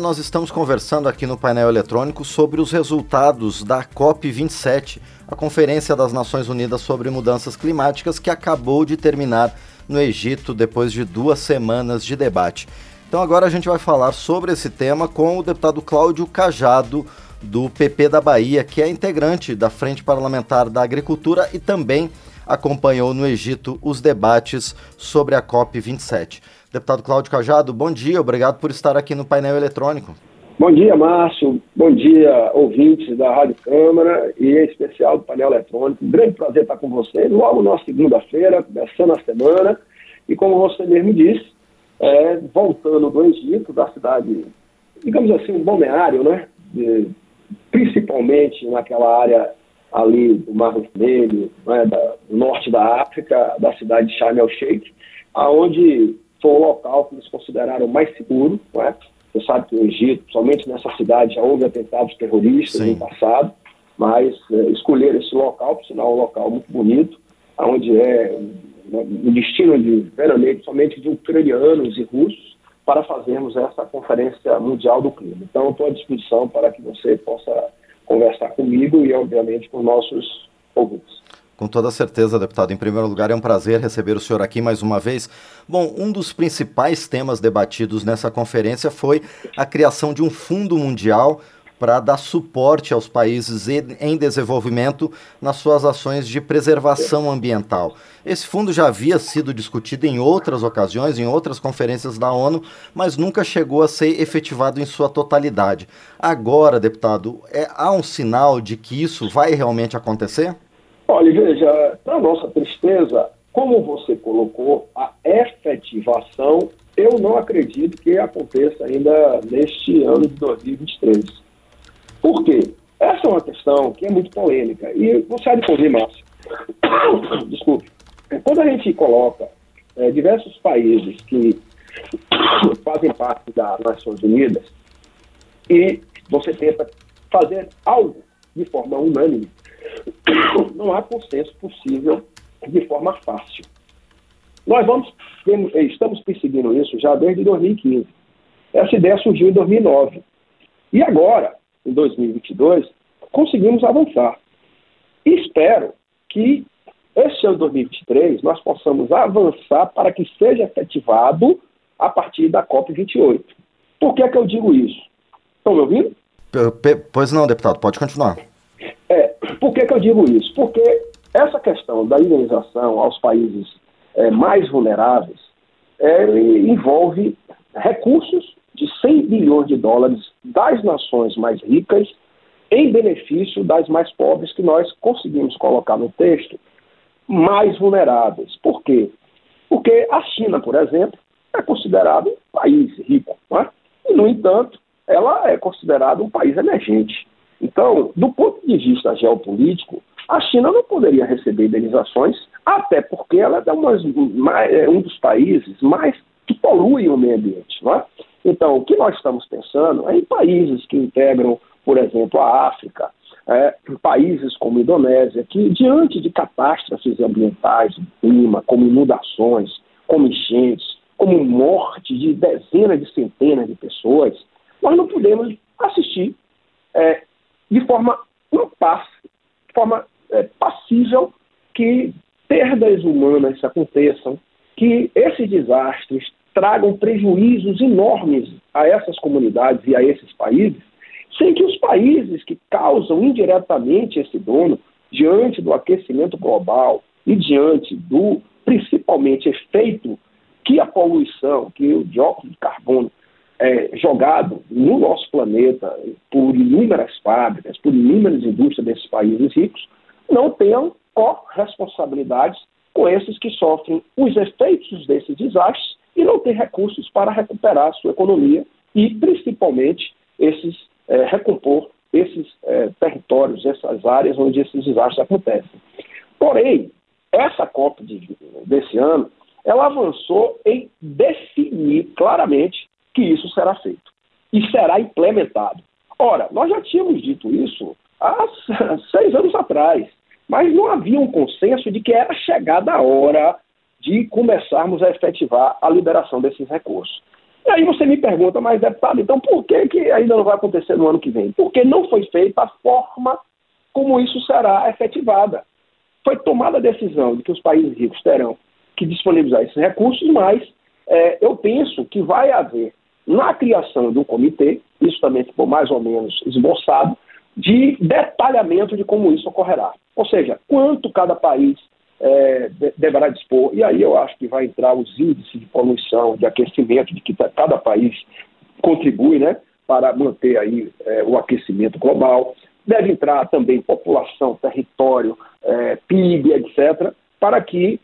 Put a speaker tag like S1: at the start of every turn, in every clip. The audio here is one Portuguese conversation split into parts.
S1: Nós estamos conversando aqui no painel eletrônico sobre os resultados da COP27, a Conferência das Nações Unidas sobre Mudanças Climáticas, que acabou de terminar no Egito depois de duas semanas de debate. Então agora a gente vai falar sobre esse tema com o deputado Cláudio Cajado, do PP da Bahia, que é integrante da Frente Parlamentar da Agricultura e também acompanhou no Egito os debates sobre a COP27. Deputado Cláudio Cajado, bom dia, obrigado por estar aqui no painel eletrônico.
S2: Bom dia, Márcio. Bom dia, ouvintes da Rádio Câmara e em especial do painel eletrônico. Grande prazer estar com vocês logo na segunda-feira, começando a semana. E como você mesmo disse, é, voltando do Egito, da cidade, digamos assim, um balneário, né? De, principalmente naquela área ali do Mar Vermelho, né? da, do norte da África, da cidade de Sharm el-Sheikh, aonde foi o local que eles consideraram mais seguro. Não é? Você sabe que o Egito, somente nessa cidade, já houve atentados terroristas Sim. no passado, mas é, escolheram esse local, por sinal, um local muito bonito, onde é o destino de veraneio somente de ucranianos e russos, para fazermos essa Conferência Mundial do Clima. Então, estou à disposição para que você possa conversar comigo e, obviamente, com nossos ouvintes.
S1: Com toda certeza, deputado. Em primeiro lugar, é um prazer receber o senhor aqui mais uma vez. Bom, um dos principais temas debatidos nessa conferência foi a criação de um fundo mundial para dar suporte aos países em desenvolvimento nas suas ações de preservação ambiental. Esse fundo já havia sido discutido em outras ocasiões, em outras conferências da ONU, mas nunca chegou a ser efetivado em sua totalidade. Agora, deputado, é, há um sinal de que isso vai realmente acontecer?
S2: Olha, veja, para nossa tristeza, como você colocou, a efetivação, eu não acredito que aconteça ainda neste ano de 2023. Por quê? Essa é uma questão que é muito polêmica. E você há de convir, Márcio. Desculpe. Quando a gente coloca é, diversos países que fazem parte das Nações Unidas e você tenta fazer algo de forma unânime, não há consenso possível de forma fácil. Nós vamos, estamos perseguindo isso já desde 2015. Essa ideia surgiu em 2009. E agora, em 2022, conseguimos avançar. Espero que este ano 2023 nós possamos avançar para que seja efetivado a partir da COP28. Por que é que eu digo isso? Estão me ouvindo?
S1: Pois não, deputado, pode continuar.
S2: Por que, que eu digo isso? Porque essa questão da indenização aos países é, mais vulneráveis é, envolve recursos de 100 bilhões de dólares das nações mais ricas em benefício das mais pobres que nós conseguimos colocar no texto mais vulneráveis. Por quê? Porque a China, por exemplo, é considerado um país rico, é? e, no entanto, ela é considerada um país emergente. Então, do ponto de vista geopolítico, a China não poderia receber indenizações, até porque ela é, é um dos países mais que poluem o meio ambiente. Não é? Então, o que nós estamos pensando é em países que integram, por exemplo, a África, é, países como a Indonésia, que diante de catástrofes ambientais, clima, como inundações, como enchentes, como morte de dezenas de centenas de pessoas, nós não podemos assistir é, de forma impasse, de forma é, passível que perdas humanas aconteçam, que esses desastres tragam prejuízos enormes a essas comunidades e a esses países, sem que os países que causam indiretamente esse dano, diante do aquecimento global e diante do, principalmente, efeito que a poluição, que o dióxido de carbono é jogado no nosso planeta por inúmeras fábricas, por inúmeras indústrias desses países ricos, não tenham corresponsabilidades com esses que sofrem os efeitos desses desastres e não tem recursos para recuperar a sua economia e, principalmente, esses é, recompor esses é, territórios, essas áreas onde esses desastres acontecem. Porém, essa COP de, desse ano, ela avançou em definir claramente que isso será feito e será implementado. Ora, nós já tínhamos dito isso há seis anos atrás, mas não havia um consenso de que era chegada a hora de começarmos a efetivar a liberação desses recursos. E aí você me pergunta, mas deputado, então por que, que ainda não vai acontecer no ano que vem? Porque não foi feita a forma como isso será efetivada. Foi tomada a decisão de que os países ricos terão que disponibilizar esses recursos, mas é, eu penso que vai haver, na criação de um comitê, isso também ficou mais ou menos esboçado, de detalhamento de como isso ocorrerá. Ou seja, quanto cada país é, deverá dispor, e aí eu acho que vai entrar os índices de poluição, de aquecimento, de que cada país contribui né, para manter aí é, o aquecimento global. Deve entrar também população, território, é, PIB, etc., para que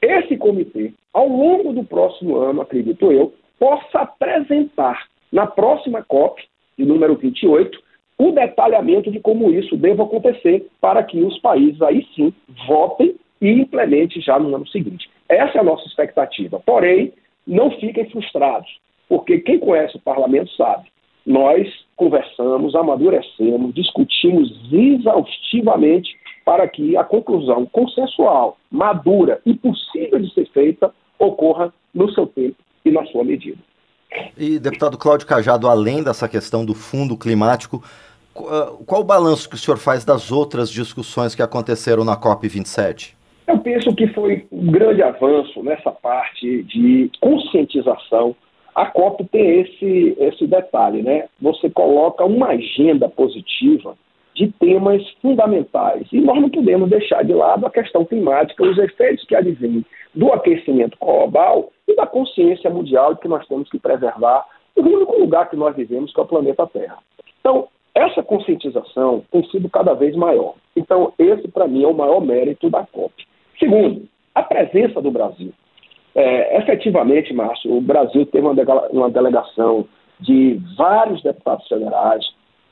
S2: esse comitê, ao longo do próximo ano, acredito eu, possa apresentar na próxima COP, de número 28, o detalhamento de como isso deva acontecer para que os países aí sim votem e implemente já no ano seguinte. Essa é a nossa expectativa. Porém, não fiquem frustrados, porque quem conhece o parlamento sabe, nós conversamos, amadurecemos, discutimos exaustivamente para que a conclusão consensual, madura e possível de ser feita ocorra no seu tempo e na sua medida.
S1: E, deputado Cláudio Cajado, além dessa questão do fundo climático, qual o balanço que o senhor faz das outras discussões que aconteceram na COP27?
S2: Eu penso que foi um grande avanço nessa parte de conscientização. A COP tem esse, esse detalhe, né? Você coloca uma agenda positiva de temas fundamentais. E nós não podemos deixar de lado a questão climática, os efeitos que advêm do aquecimento global e da consciência mundial de que nós temos que preservar o único lugar que nós vivemos, que é o planeta Terra. Então, essa conscientização tem sido cada vez maior. Então, esse, para mim, é o maior mérito da COP. Segundo, a presença do Brasil. É, efetivamente, Márcio, o Brasil teve uma delegação de vários deputados federais,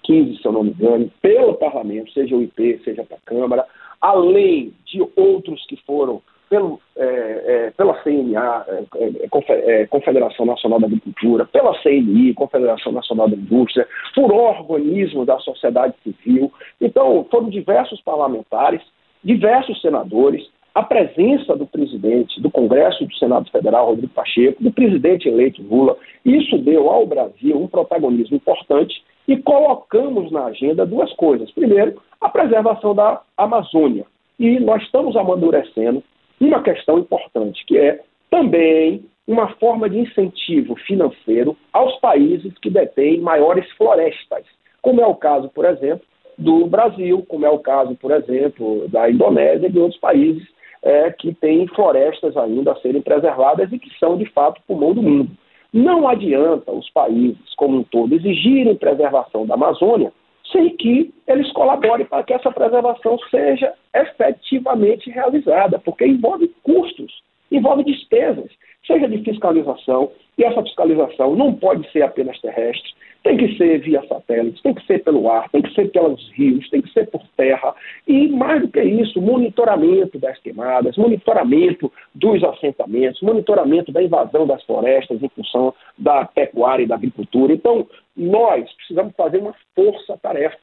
S2: 15, se eu não me engano, pelo parlamento, seja o IP, seja para a Câmara, além de outros que foram pelo, é, é, pela CNA, é, é, é, Confederação Nacional da Agricultura, pela CNI, Confederação Nacional da Indústria, por organismos da sociedade civil. Então, foram diversos parlamentares, diversos senadores, a presença do presidente do Congresso do Senado Federal, Rodrigo Pacheco, do presidente eleito Lula, isso deu ao Brasil um protagonismo importante e colocamos na agenda duas coisas. Primeiro, a preservação da Amazônia. E nós estamos amadurecendo uma questão importante, que é também uma forma de incentivo financeiro aos países que detêm maiores florestas, como é o caso, por exemplo, do Brasil, como é o caso, por exemplo, da Indonésia e de outros países é, que têm florestas ainda a serem preservadas e que são, de fato, pulmão do mundo. Não adianta os países, como um todo, exigirem preservação da Amazônia sem que eles colaborem para que essa preservação seja efetivamente realizada, porque envolve custos, envolve despesas, seja de fiscalização, e essa fiscalização não pode ser apenas terrestre, tem que ser via satélite, tem que ser pelo ar, tem que ser pelos rios, tem que ser por terra. E mais do que isso, monitoramento das queimadas, monitoramento dos assentamentos, monitoramento da invasão das florestas em função da pecuária e da agricultura. Então, nós precisamos fazer uma força-tarefa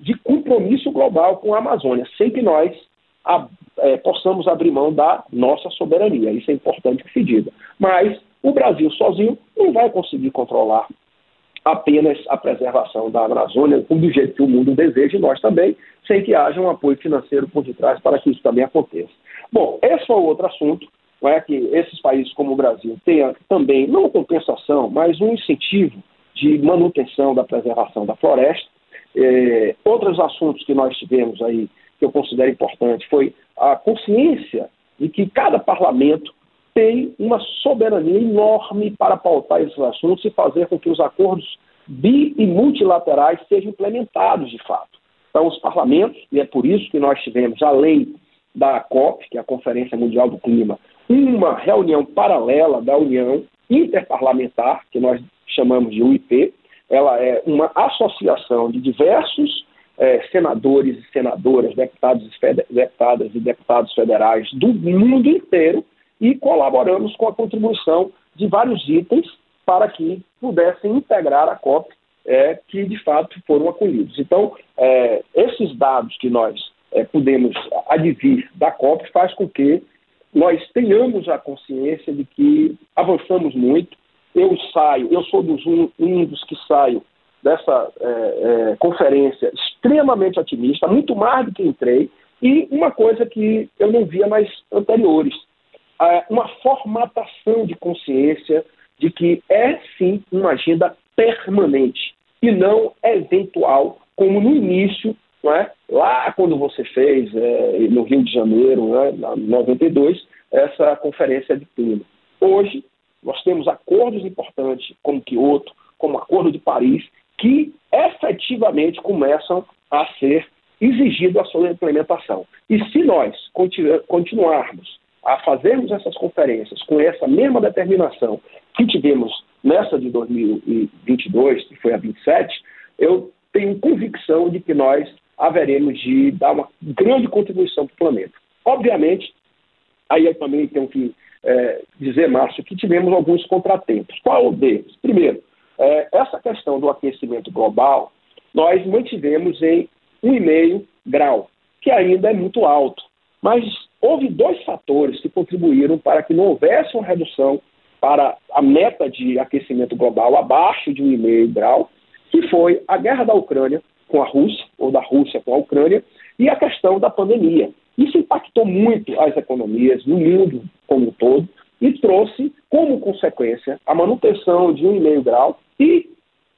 S2: de compromisso global com a Amazônia, sem que nós a, é, possamos abrir mão da nossa soberania. Isso é importante que se diga. Mas o Brasil sozinho não vai conseguir controlar apenas a preservação da Amazônia, do jeito que o mundo deseja, e nós também, sem que haja um apoio financeiro por detrás para que isso também aconteça. Bom, esse é outro assunto, não é que esses países como o Brasil tenham também, não compensação, mas um incentivo de manutenção da preservação da floresta. É, outros assuntos que nós tivemos aí, que eu considero importante, foi a consciência de que cada parlamento tem uma soberania enorme para pautar esses assuntos e fazer com que os acordos bi e multilaterais sejam implementados de fato. Então, os parlamentos, e é por isso que nós tivemos, além da COP, que é a Conferência Mundial do Clima, uma reunião paralela da União Interparlamentar, que nós chamamos de UIP. Ela é uma associação de diversos é, senadores e senadoras, deputados e deputadas e deputados federais do mundo inteiro e colaboramos com a contribuição de vários itens para que pudessem integrar a COP, é, que de fato foram acolhidos. Então, é, esses dados que nós é, podemos advir da COP faz com que nós tenhamos a consciência de que avançamos muito, eu saio, eu sou dos um, um dos que saio dessa é, é, conferência extremamente otimista, muito mais do que entrei, e uma coisa que eu não via mais anteriores, uma formatação de consciência de que é sim uma agenda permanente e não eventual, como no início, não é? lá quando você fez é, no Rio de Janeiro, né, em 92, essa conferência de clima. Hoje, nós temos acordos importantes como Kyoto, como o Acordo de Paris, que efetivamente começam a ser exigido a sua implementação. E se nós continu continuarmos a fazermos essas conferências com essa mesma determinação que tivemos nessa de 2022, que foi a 27, eu tenho convicção de que nós haveremos de dar uma grande contribuição para o planeta. Obviamente, aí eu também tenho que é, dizer, Márcio, que tivemos alguns contratempos. Qual deles? Primeiro, é, essa questão do aquecimento global, nós mantivemos em 1,5 grau, que ainda é muito alto. Mas houve dois fatores que contribuíram para que não houvesse uma redução para a meta de aquecimento global abaixo de 1,5 grau, que foi a guerra da Ucrânia com a Rússia, ou da Rússia com a Ucrânia, e a questão da pandemia. Isso impactou muito as economias no mundo como um todo e trouxe como consequência a manutenção de 1,5 grau e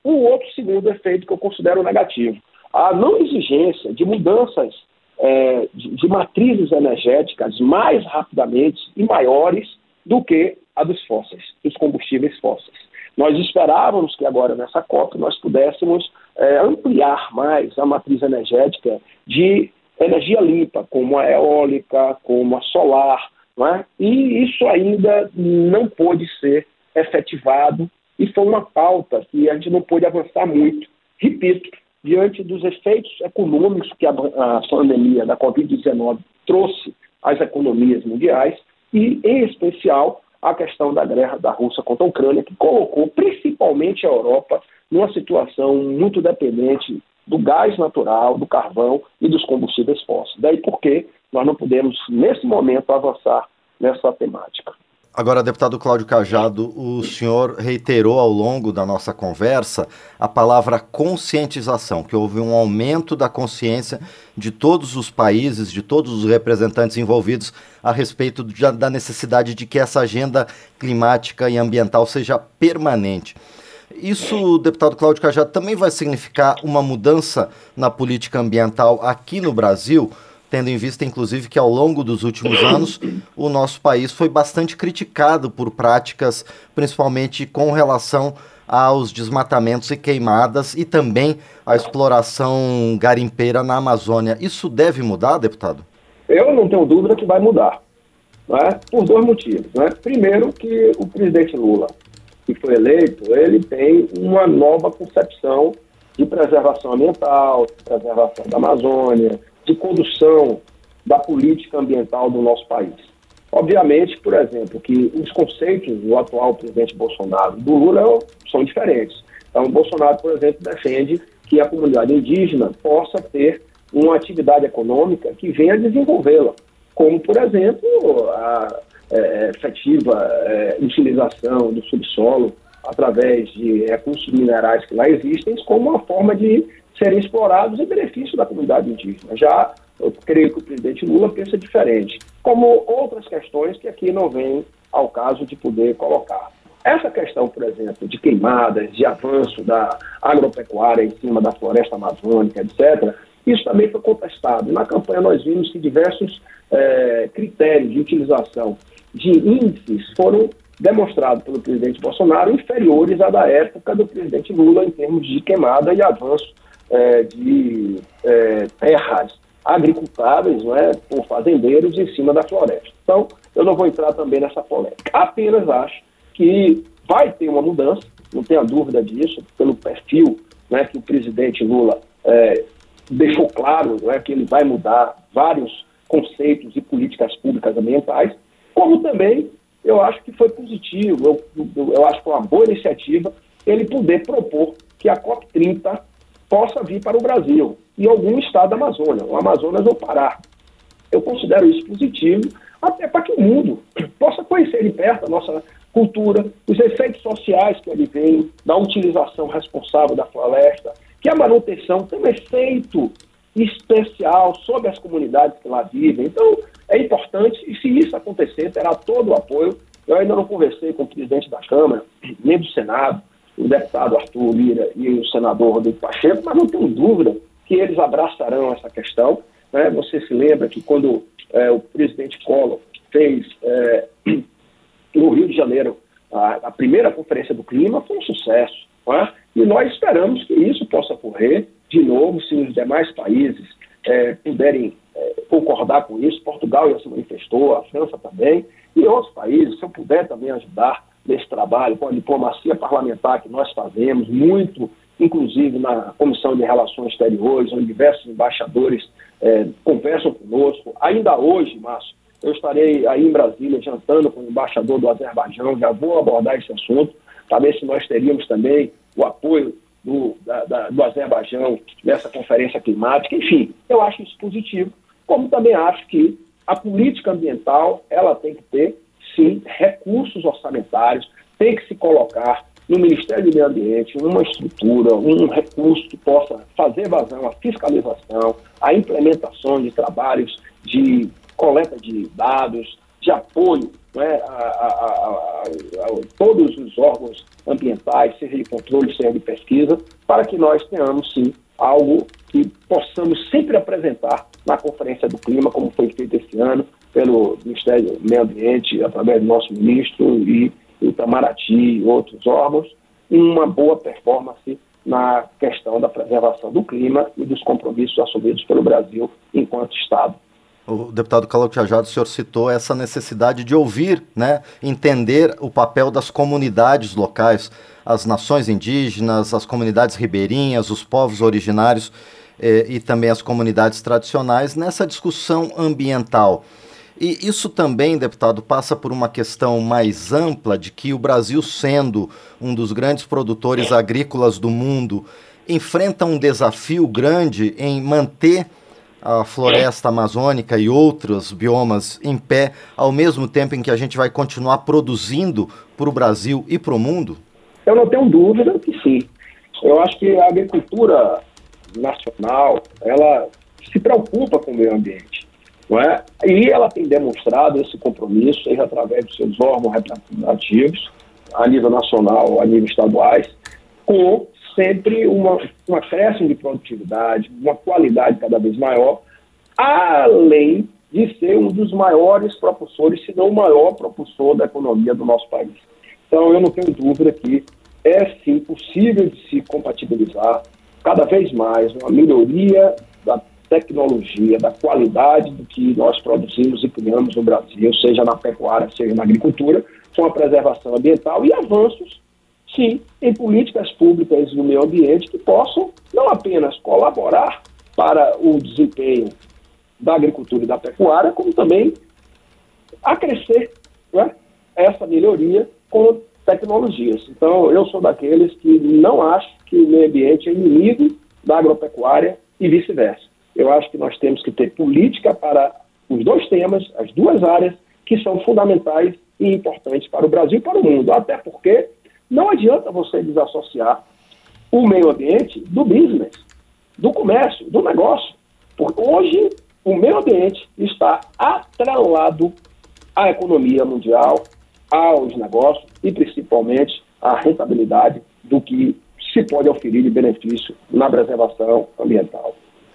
S2: o outro segundo efeito que eu considero negativo, a não exigência de mudanças é, de, de matrizes energéticas mais rapidamente e maiores do que a dos fósseis, dos combustíveis fósseis. Nós esperávamos que agora nessa COP nós pudéssemos é, ampliar mais a matriz energética de energia limpa, como a eólica, como a solar, não é? e isso ainda não pôde ser efetivado e foi uma pauta que a gente não pôde avançar muito. Repito, diante dos efeitos econômicos que a, a pandemia da Covid-19 trouxe às economias mundiais e, em especial, a questão da guerra da Rússia contra a Ucrânia, que colocou principalmente a Europa numa situação muito dependente do gás natural, do carvão e dos combustíveis fósseis. Daí porque nós não podemos, nesse momento, avançar nessa temática.
S1: Agora, deputado Cláudio Cajado, o senhor reiterou ao longo da nossa conversa a palavra conscientização, que houve um aumento da consciência de todos os países, de todos os representantes envolvidos a respeito da necessidade de que essa agenda climática e ambiental seja permanente. Isso, deputado Cláudio Cajado, também vai significar uma mudança na política ambiental aqui no Brasil? Tendo em vista, inclusive, que ao longo dos últimos anos o nosso país foi bastante criticado por práticas, principalmente com relação aos desmatamentos e queimadas e também a exploração garimpeira na Amazônia. Isso deve mudar, deputado?
S2: Eu não tenho dúvida que vai mudar, é? por dois motivos. É? Primeiro, que o presidente Lula, que foi eleito, ele tem uma nova concepção de preservação ambiental, preservação da Amazônia, de condução da política ambiental do nosso país. Obviamente, por exemplo, que os conceitos do atual presidente Bolsonaro do Lula são diferentes. Então, Bolsonaro, por exemplo, defende que a comunidade indígena possa ter uma atividade econômica que venha desenvolvê-la, como, por exemplo, a é, efetiva é, utilização do subsolo através de recursos minerais que lá existem, como uma forma de serem explorados em benefício da comunidade indígena. Já eu creio que o presidente Lula pensa diferente, como outras questões que aqui não vêm ao caso de poder colocar. Essa questão, por exemplo, de queimadas, de avanço da agropecuária em cima da floresta amazônica, etc., isso também foi contestado. Na campanha nós vimos que diversos é, critérios de utilização de índices foram demonstrados pelo presidente Bolsonaro inferiores à da época do presidente Lula em termos de queimada e avanço é, de é, terras agricultáveis não é, por fazendeiros em cima da floresta. Então, eu não vou entrar também nessa polêmica. Apenas acho que vai ter uma mudança, não tenha dúvida disso, pelo perfil né, que o presidente Lula é, deixou claro é, que ele vai mudar vários conceitos e políticas públicas ambientais, como também eu acho que foi positivo, eu, eu acho que foi uma boa iniciativa ele poder propor que a COP30 possa vir para o Brasil e algum estado da Amazônia, o Amazonas ou Pará. Eu considero isso positivo, até para que o mundo possa conhecer de perto a nossa cultura, os efeitos sociais que ele vem da utilização responsável da floresta, que a manutenção tem um efeito especial sobre as comunidades que lá vivem. Então, é importante, e se isso acontecer, terá todo o apoio. Eu ainda não conversei com o presidente da Câmara, nem do Senado, o deputado Arthur Lira e o senador Rodrigo Pacheco, mas não tenho dúvida que eles abraçarão essa questão. Né? Você se lembra que quando é, o presidente Collor fez é, no Rio de Janeiro a, a, primeira conferência do clima, foi um sucesso. É? E nós esperamos que isso possa ocorrer de novo, se os demais países é, puderem é, concordar com isso. Portugal já se manifestou, a França também, e outros países, se eu puder também ajudar nesse trabalho, com a diplomacia parlamentar que nós fazemos, muito, inclusive na Comissão de Relações Exteriores, onde diversos embaixadores é, conversam conosco. Ainda hoje, Márcio, eu estarei aí em Brasília jantando com o embaixador do Azerbaijão, já vou abordar esse assunto, para ver se nós teríamos também o apoio do, da, da, do Azerbaijão nessa conferência climática. Enfim, eu acho isso positivo, como também acho que a política ambiental ela tem que ter, sim, recursos orçamentários, tem que se colocar no Ministério do Meio Ambiente uma estrutura, um recurso que possa fazer vazão à fiscalização, à implementação de trabalhos de coleta de dados, de apoio né, a, a, a, a, todos os órgãos ambientais, seja de controle, seja de pesquisa, para que nós tenhamos, sim, algo que possamos sempre apresentar na Conferência do Clima, como foi feito esse ano pelo Ministério do Meio Ambiente, através do nosso ministro e Itamaraty e outros órgãos, uma boa performance na questão da preservação do clima e dos compromissos assumidos pelo Brasil enquanto Estado.
S1: O deputado Cláudio Cajado, o senhor citou essa necessidade de ouvir, né, entender o papel das comunidades locais, as nações indígenas, as comunidades ribeirinhas, os povos originários eh, e também as comunidades tradicionais nessa discussão ambiental. E isso também, deputado, passa por uma questão mais ampla de que o Brasil, sendo um dos grandes produtores agrícolas do mundo, enfrenta um desafio grande em manter a floresta amazônica e outros biomas em pé, ao mesmo tempo em que a gente vai continuar produzindo para o Brasil e para o mundo?
S2: Eu não tenho dúvida que sim. Eu acho que a agricultura nacional, ela se preocupa com o meio ambiente. É? E ela tem demonstrado esse compromisso, seja através dos seus órgãos representativos, a nível nacional, a nível estaduais, com sempre uma, um acréscimo de produtividade, uma qualidade cada vez maior, além de ser um dos maiores propulsores, se não o maior propulsor da economia do nosso país. Então, eu não tenho dúvida que é sim possível de se compatibilizar cada vez mais uma melhoria da tecnologia, da qualidade do que nós produzimos e criamos no Brasil, seja na pecuária, seja na agricultura, com a preservação ambiental e avanços sim, em políticas públicas no meio ambiente que possam não apenas colaborar para o desempenho da agricultura e da pecuária, como também acrescer né, essa melhoria com tecnologias. Então, eu sou daqueles que não acho que o meio ambiente é inimigo da agropecuária e vice-versa. Eu acho que nós temos que ter política para os dois temas, as duas áreas, que são fundamentais e importantes para o Brasil e para o mundo. Até porque não adianta você desassociar o meio ambiente do business, do comércio, do negócio. Porque hoje o meio ambiente está atrelado à economia mundial, aos negócios e principalmente à rentabilidade do que se pode oferir de benefício na preservação ambiental.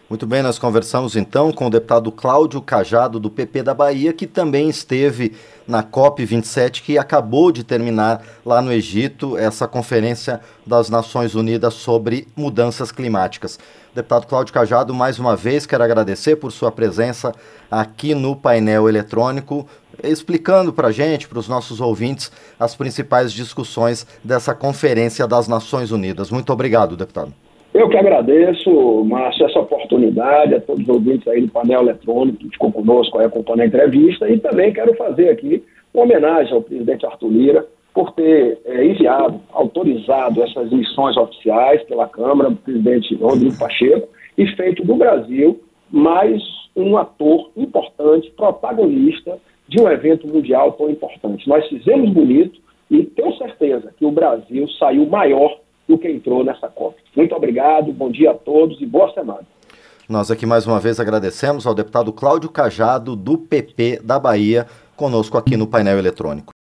S1: Muito bem, nós conversamos então com o deputado Cláudio Cajado, do PP da Bahia, que também esteve na COP27, que acabou de terminar lá no Egito, essa conferência das Nações Unidas sobre mudanças climáticas. Deputado Cláudio Cajado, mais uma vez quero agradecer por sua presença aqui no painel eletrônico, explicando para a gente, para os nossos ouvintes, as principais discussões dessa Conferência das Nações Unidas. Muito obrigado, deputado.
S2: Eu que agradeço, Márcio, essa oportunidade, a todos os ouvintes aí do painel eletrônico que ficou conosco aí acompanhando a entrevista e também quero fazer aqui uma homenagem ao presidente Arthur Lira por ter é, enviado, autorizado essas missões oficiais pela Câmara, o presidente Rodrigo Pacheco, e feito do Brasil mais um ator importante, protagonista de um evento mundial tão importante. Nós fizemos bonito, e tenho certeza que o Brasil saiu maior do que entrou nessa COP. Muito obrigado, bom dia a todos e boa semana.
S1: Nós aqui mais uma vez agradecemos ao deputado Cláudio Cajado, do PP da Bahia, conosco aqui no painel eletrônico.